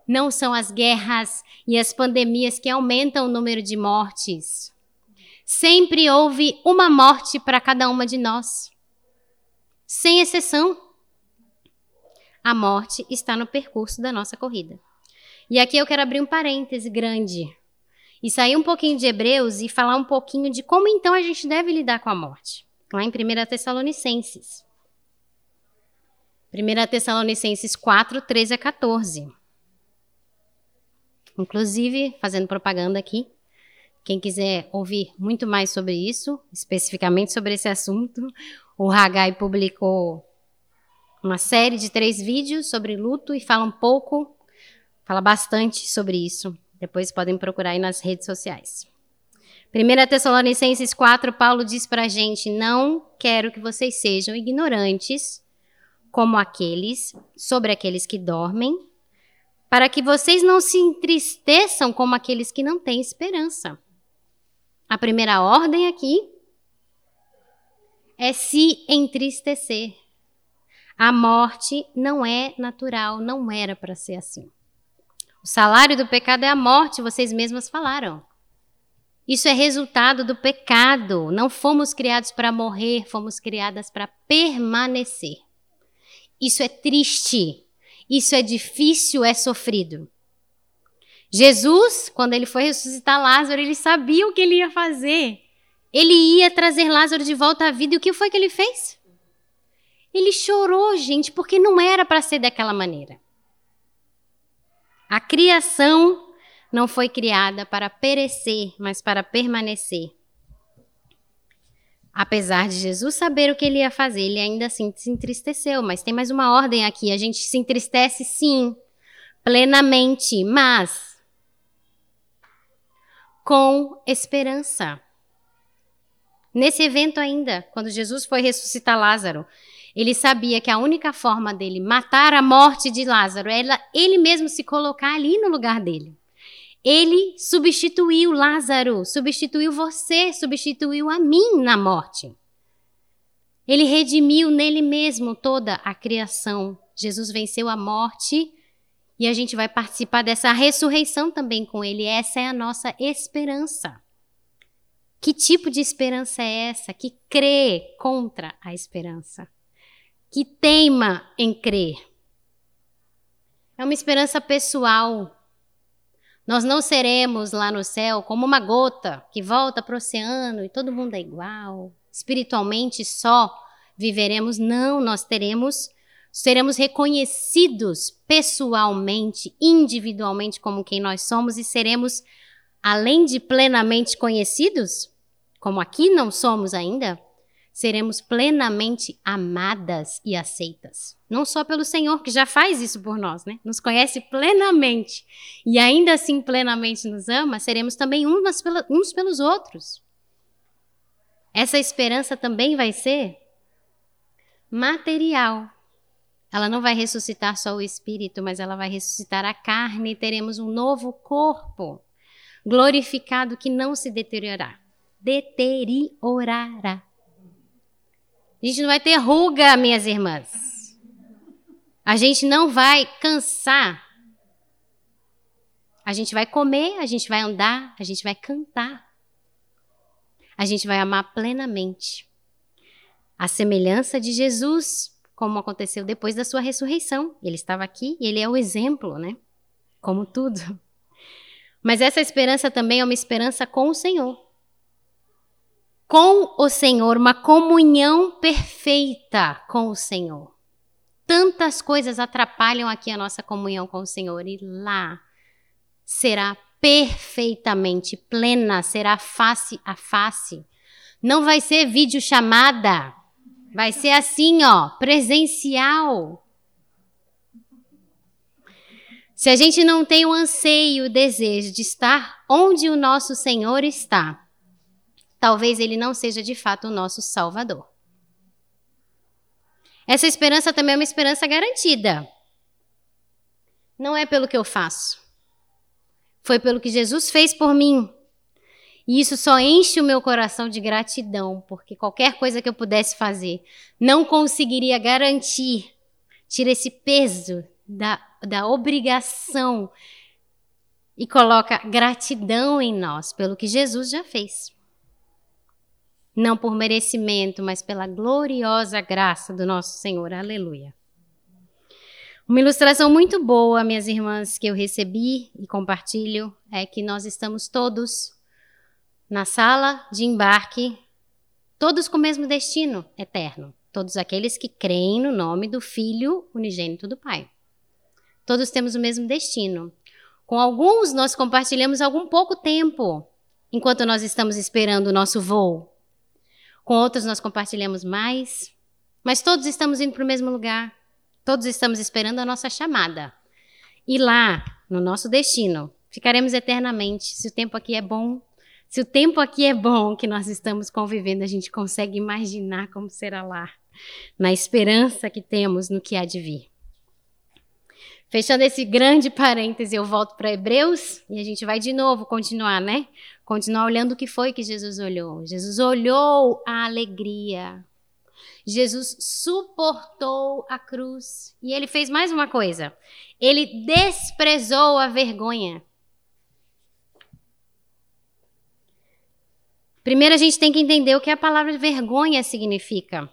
não são as guerras e as pandemias que aumentam o número de mortes. Sempre houve uma morte para cada uma de nós. Sem exceção. A morte está no percurso da nossa corrida. E aqui eu quero abrir um parêntese grande e sair um pouquinho de Hebreus e falar um pouquinho de como então a gente deve lidar com a morte. Lá em 1 Tessalonicenses. 1 Tessalonicenses 4, 13 a 14. Inclusive, fazendo propaganda aqui, quem quiser ouvir muito mais sobre isso, especificamente sobre esse assunto, o Hagai publicou uma série de três vídeos sobre luto e fala um pouco, fala bastante sobre isso. Depois podem procurar aí nas redes sociais. 1 Tessalonicenses 4, Paulo diz para a gente: Não quero que vocês sejam ignorantes como aqueles, sobre aqueles que dormem, para que vocês não se entristeçam como aqueles que não têm esperança. A primeira ordem aqui é se entristecer. A morte não é natural, não era para ser assim. O salário do pecado é a morte, vocês mesmas falaram. Isso é resultado do pecado. Não fomos criados para morrer, fomos criadas para permanecer. Isso é triste. Isso é difícil, é sofrido. Jesus, quando ele foi ressuscitar Lázaro, ele sabia o que ele ia fazer. Ele ia trazer Lázaro de volta à vida. E o que foi que ele fez? Ele chorou, gente, porque não era para ser daquela maneira. A criação não foi criada para perecer, mas para permanecer. Apesar de Jesus saber o que ele ia fazer, ele ainda assim se entristeceu. Mas tem mais uma ordem aqui: a gente se entristece sim, plenamente, mas com esperança. Nesse evento ainda, quando Jesus foi ressuscitar Lázaro, ele sabia que a única forma dele matar a morte de Lázaro era ele mesmo se colocar ali no lugar dele. Ele substituiu Lázaro, substituiu você, substituiu a mim na morte. Ele redimiu nele mesmo toda a criação. Jesus venceu a morte e a gente vai participar dessa ressurreição também com ele. Essa é a nossa esperança. Que tipo de esperança é essa que crê contra a esperança? Que teima em crer? É uma esperança pessoal, nós não seremos lá no céu como uma gota que volta para o oceano e todo mundo é igual. Espiritualmente só viveremos. Não, nós teremos, seremos reconhecidos pessoalmente, individualmente como quem nós somos e seremos, além de plenamente conhecidos, como aqui não somos ainda, seremos plenamente amadas e aceitas. Não só pelo Senhor, que já faz isso por nós, né? Nos conhece plenamente e ainda assim plenamente nos ama, seremos também uns, pela, uns pelos outros. Essa esperança também vai ser material. Ela não vai ressuscitar só o espírito, mas ela vai ressuscitar a carne e teremos um novo corpo glorificado que não se deteriorará. Deteriorará. A gente não vai ter ruga, minhas irmãs. A gente não vai cansar. A gente vai comer, a gente vai andar, a gente vai cantar. A gente vai amar plenamente. A semelhança de Jesus, como aconteceu depois da sua ressurreição. Ele estava aqui e ele é o exemplo, né? Como tudo. Mas essa esperança também é uma esperança com o Senhor com o Senhor, uma comunhão perfeita com o Senhor. Tantas coisas atrapalham aqui a nossa comunhão com o Senhor e lá será perfeitamente plena, será face a face. Não vai ser vídeo chamada, vai ser assim, ó, presencial. Se a gente não tem o anseio, o desejo de estar onde o nosso Senhor está, talvez ele não seja de fato o nosso Salvador. Essa esperança também é uma esperança garantida. Não é pelo que eu faço. Foi pelo que Jesus fez por mim. E isso só enche o meu coração de gratidão, porque qualquer coisa que eu pudesse fazer não conseguiria garantir, tira esse peso da, da obrigação e coloca gratidão em nós pelo que Jesus já fez. Não por merecimento, mas pela gloriosa graça do nosso Senhor. Aleluia. Uma ilustração muito boa, minhas irmãs, que eu recebi e compartilho é que nós estamos todos na sala de embarque, todos com o mesmo destino eterno. Todos aqueles que creem no nome do Filho unigênito do Pai. Todos temos o mesmo destino. Com alguns, nós compartilhamos algum pouco tempo enquanto nós estamos esperando o nosso voo. Com outros, nós compartilhamos mais. Mas todos estamos indo para o mesmo lugar. Todos estamos esperando a nossa chamada. E lá, no nosso destino, ficaremos eternamente. Se o tempo aqui é bom, se o tempo aqui é bom que nós estamos convivendo, a gente consegue imaginar como será lá, na esperança que temos no que há de vir. Fechando esse grande parêntese, eu volto para Hebreus e a gente vai de novo continuar, né? Continuar olhando o que foi que Jesus olhou. Jesus olhou a alegria. Jesus suportou a cruz. E ele fez mais uma coisa. Ele desprezou a vergonha. Primeiro a gente tem que entender o que a palavra vergonha significa.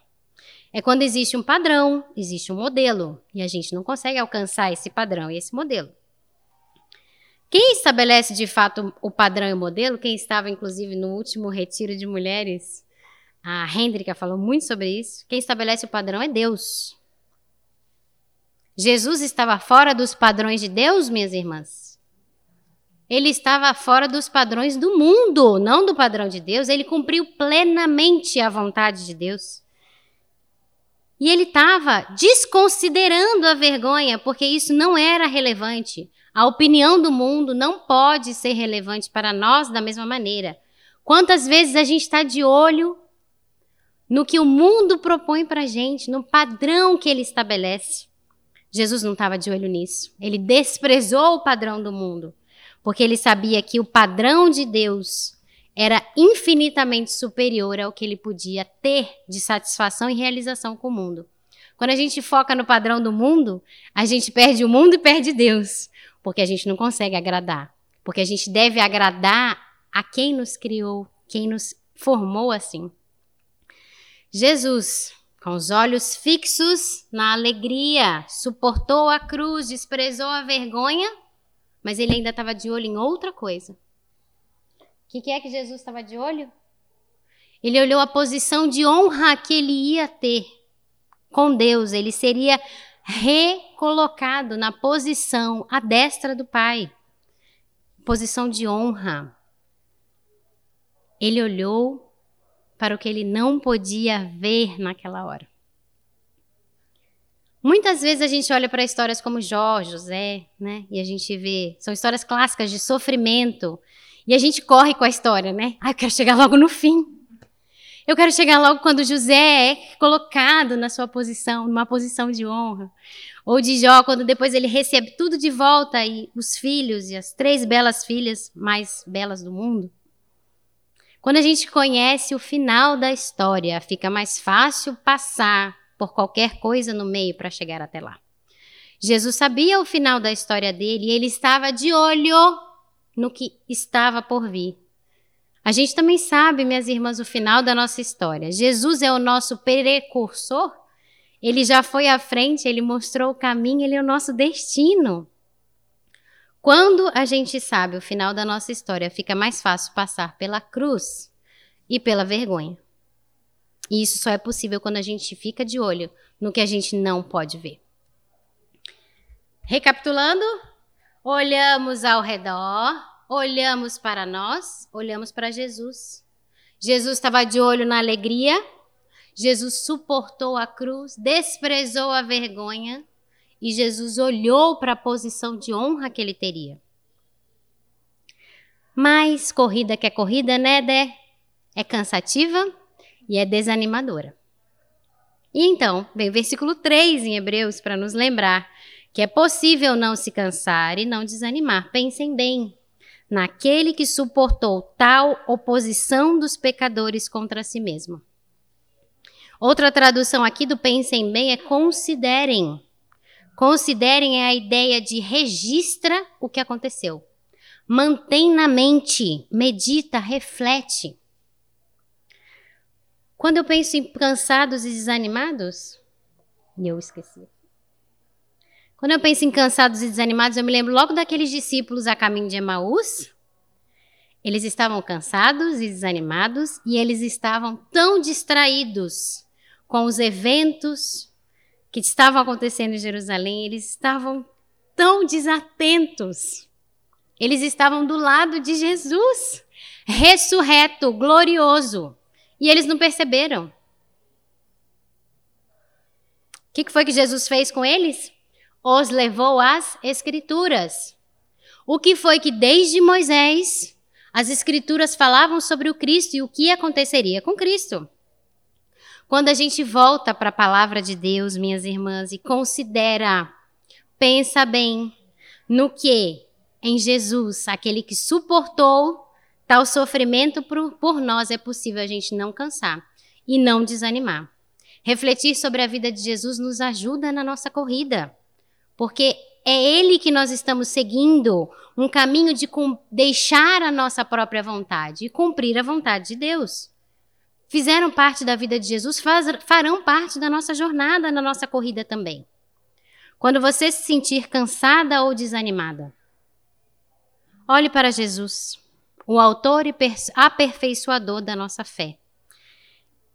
É quando existe um padrão, existe um modelo, e a gente não consegue alcançar esse padrão e esse modelo. Quem estabelece de fato o padrão e o modelo, quem estava inclusive no último retiro de mulheres, a Hendrika falou muito sobre isso, quem estabelece o padrão é Deus. Jesus estava fora dos padrões de Deus, minhas irmãs. Ele estava fora dos padrões do mundo, não do padrão de Deus. Ele cumpriu plenamente a vontade de Deus. E ele estava desconsiderando a vergonha, porque isso não era relevante. A opinião do mundo não pode ser relevante para nós da mesma maneira. Quantas vezes a gente está de olho no que o mundo propõe para a gente, no padrão que ele estabelece? Jesus não estava de olho nisso. Ele desprezou o padrão do mundo, porque ele sabia que o padrão de Deus era infinitamente superior ao que ele podia ter de satisfação e realização com o mundo. Quando a gente foca no padrão do mundo, a gente perde o mundo e perde Deus, porque a gente não consegue agradar. Porque a gente deve agradar a quem nos criou, quem nos formou assim. Jesus, com os olhos fixos na alegria, suportou a cruz, desprezou a vergonha, mas ele ainda estava de olho em outra coisa. O que, que é que Jesus estava de olho? Ele olhou a posição de honra que ele ia ter com Deus. Ele seria recolocado na posição à destra do Pai posição de honra. Ele olhou para o que ele não podia ver naquela hora. Muitas vezes a gente olha para histórias como Jó, José, né? E a gente vê, são histórias clássicas de sofrimento, e a gente corre com a história, né? Ah, eu quero chegar logo no fim. Eu quero chegar logo quando José é colocado na sua posição, numa posição de honra. Ou de Jó, quando depois ele recebe tudo de volta e os filhos e as três belas filhas mais belas do mundo. Quando a gente conhece o final da história, fica mais fácil passar por qualquer coisa no meio para chegar até lá. Jesus sabia o final da história dele e ele estava de olho no que estava por vir. A gente também sabe, minhas irmãs, o final da nossa história. Jesus é o nosso precursor. Ele já foi à frente, ele mostrou o caminho, ele é o nosso destino. Quando a gente sabe o final da nossa história, fica mais fácil passar pela cruz e pela vergonha. E isso só é possível quando a gente fica de olho no que a gente não pode ver. Recapitulando, Olhamos ao redor, olhamos para nós, olhamos para Jesus. Jesus estava de olho na alegria, Jesus suportou a cruz, desprezou a vergonha e Jesus olhou para a posição de honra que ele teria. Mas corrida que é corrida, né, Dé? É cansativa e é desanimadora. E então, vem o versículo 3 em Hebreus para nos lembrar que é possível não se cansar e não desanimar. Pensem bem naquele que suportou tal oposição dos pecadores contra si mesmo. Outra tradução aqui do pensem bem é considerem. Considerem é a ideia de registra o que aconteceu. Mantém na mente, medita, reflete. Quando eu penso em cansados e desanimados, e eu esqueci. Quando eu penso em cansados e desanimados, eu me lembro logo daqueles discípulos a caminho de Emaús. Eles estavam cansados e desanimados e eles estavam tão distraídos com os eventos que estavam acontecendo em Jerusalém, eles estavam tão desatentos. Eles estavam do lado de Jesus, ressurreto, glorioso. E eles não perceberam. O que, foi que Jesus fez com eles? Os levou às Escrituras. O que foi que desde Moisés as Escrituras falavam sobre o Cristo e o que aconteceria com Cristo? Quando a gente volta para a palavra de Deus, minhas irmãs, e considera, pensa bem no que em Jesus, aquele que suportou Tal sofrimento por, por nós é possível a gente não cansar e não desanimar. Refletir sobre a vida de Jesus nos ajuda na nossa corrida, porque é Ele que nós estamos seguindo um caminho de deixar a nossa própria vontade e cumprir a vontade de Deus. Fizeram parte da vida de Jesus, faz, farão parte da nossa jornada, na nossa corrida também. Quando você se sentir cansada ou desanimada, olhe para Jesus o autor e aperfeiçoador da nossa fé.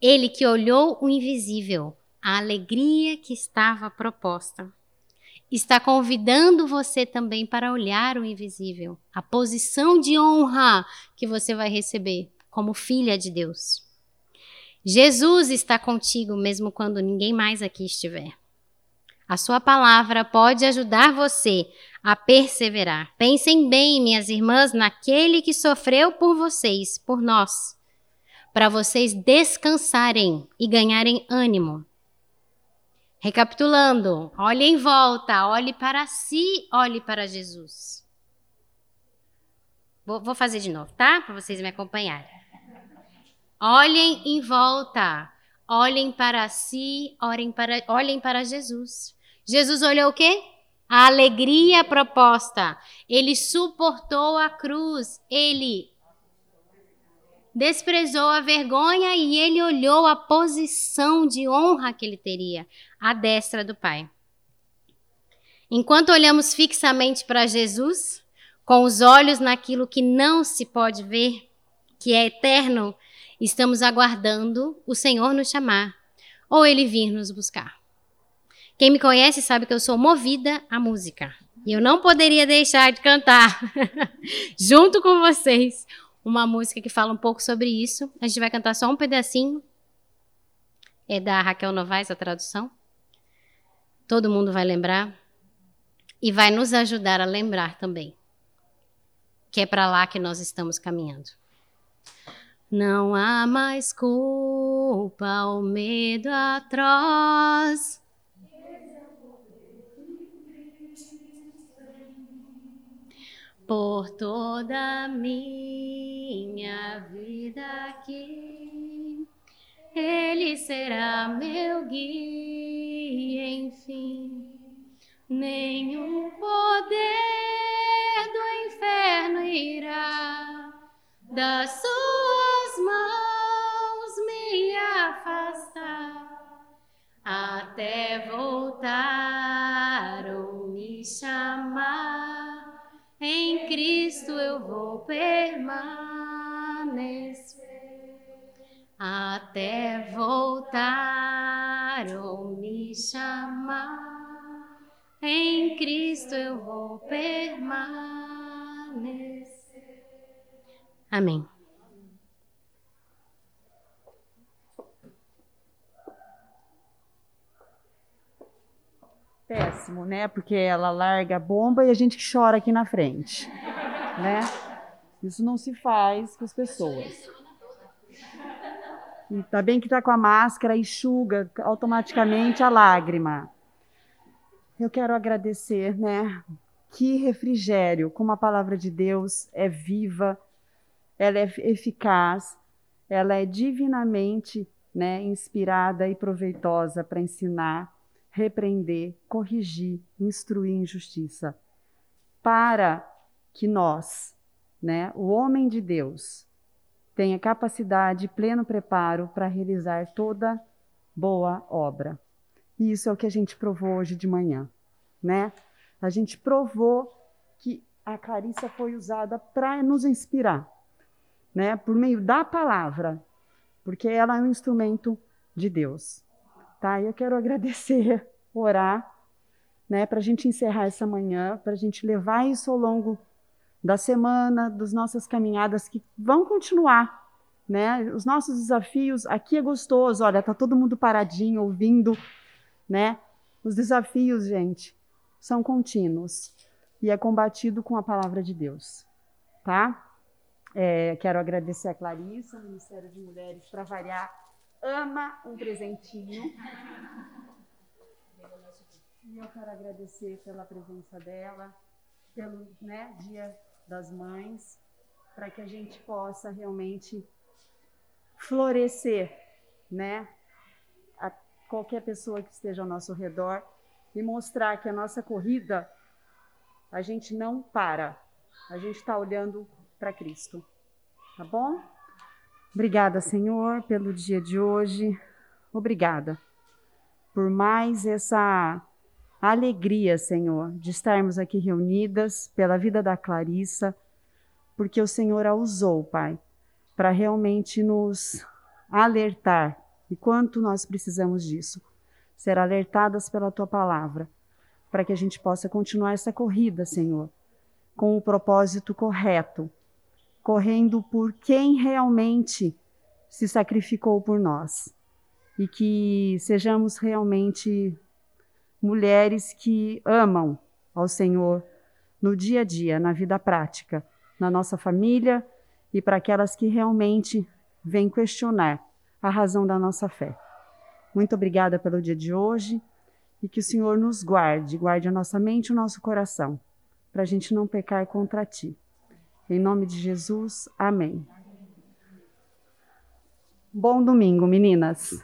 Ele que olhou o invisível, a alegria que estava proposta, está convidando você também para olhar o invisível, a posição de honra que você vai receber como filha de Deus. Jesus está contigo mesmo quando ninguém mais aqui estiver. A sua palavra pode ajudar você a perseverar. Pensem bem, minhas irmãs, naquele que sofreu por vocês, por nós, para vocês descansarem e ganharem ânimo. Recapitulando, olhe em volta, olhe para si, olhe para Jesus. Vou, vou fazer de novo, tá? Para vocês me acompanharem. Olhem em volta, olhem para si, olhem para, olhem para Jesus. Jesus olhou o quê? A alegria proposta. Ele suportou a cruz. Ele desprezou a vergonha e ele olhou a posição de honra que ele teria à destra do Pai. Enquanto olhamos fixamente para Jesus, com os olhos naquilo que não se pode ver, que é eterno, estamos aguardando o Senhor nos chamar ou ele vir nos buscar. Quem me conhece sabe que eu sou movida à música. E eu não poderia deixar de cantar, junto com vocês, uma música que fala um pouco sobre isso. A gente vai cantar só um pedacinho. É da Raquel Novaes, a tradução. Todo mundo vai lembrar. E vai nos ajudar a lembrar também. Que é para lá que nós estamos caminhando. Não há mais culpa, o medo atroz por toda minha vida aqui. Ele será meu guia, enfim. Nenhum poder do inferno irá das suas mãos me afastar até voltar ou me chamar em Cristo eu vou permanecer até voltar ou me chamar. Em Cristo eu vou permanecer. Amém. Péssimo, né? Porque ela larga a bomba e a gente chora aqui na frente, né? Isso não se faz com as pessoas. E tá bem que tá com a máscara, enxuga automaticamente a lágrima. Eu quero agradecer, né? Que refrigério, como a palavra de Deus é viva, ela é eficaz, ela é divinamente né, inspirada e proveitosa para ensinar, repreender, corrigir, instruir em justiça, para que nós, né, o homem de Deus, tenha capacidade e pleno preparo para realizar toda boa obra. E isso é o que a gente provou hoje de manhã, né? A gente provou que a Clarissa foi usada para nos inspirar, né? Por meio da palavra, porque ela é um instrumento de Deus. Tá? Eu quero agradecer, orar, né, para a gente encerrar essa manhã, para a gente levar isso ao longo da semana, das nossas caminhadas que vão continuar, né? Os nossos desafios aqui é gostoso, olha, tá todo mundo paradinho ouvindo, né? Os desafios, gente, são contínuos e é combatido com a palavra de Deus, tá? É, quero agradecer a Clarissa, Ministério de Mulheres, para variar, ama um presentinho. E eu quero agradecer pela presença dela, pelo né, Dia das Mães, para que a gente possa realmente florescer, né? A qualquer pessoa que esteja ao nosso redor e mostrar que a nossa corrida a gente não para, a gente está olhando para Cristo. Tá bom? Obrigada, Senhor, pelo dia de hoje. Obrigada por mais essa alegria, Senhor, de estarmos aqui reunidas pela vida da Clarissa, porque o Senhor a usou, Pai, para realmente nos alertar e quanto nós precisamos disso. Ser alertadas pela tua palavra, para que a gente possa continuar essa corrida, Senhor, com o propósito correto correndo por quem realmente se sacrificou por nós. E que sejamos realmente mulheres que amam ao Senhor no dia a dia, na vida prática, na nossa família e para aquelas que realmente vêm questionar a razão da nossa fé. Muito obrigada pelo dia de hoje e que o Senhor nos guarde, guarde a nossa mente e o nosso coração, para a gente não pecar contra Ti. Em nome de Jesus, amém. Bom domingo, meninas.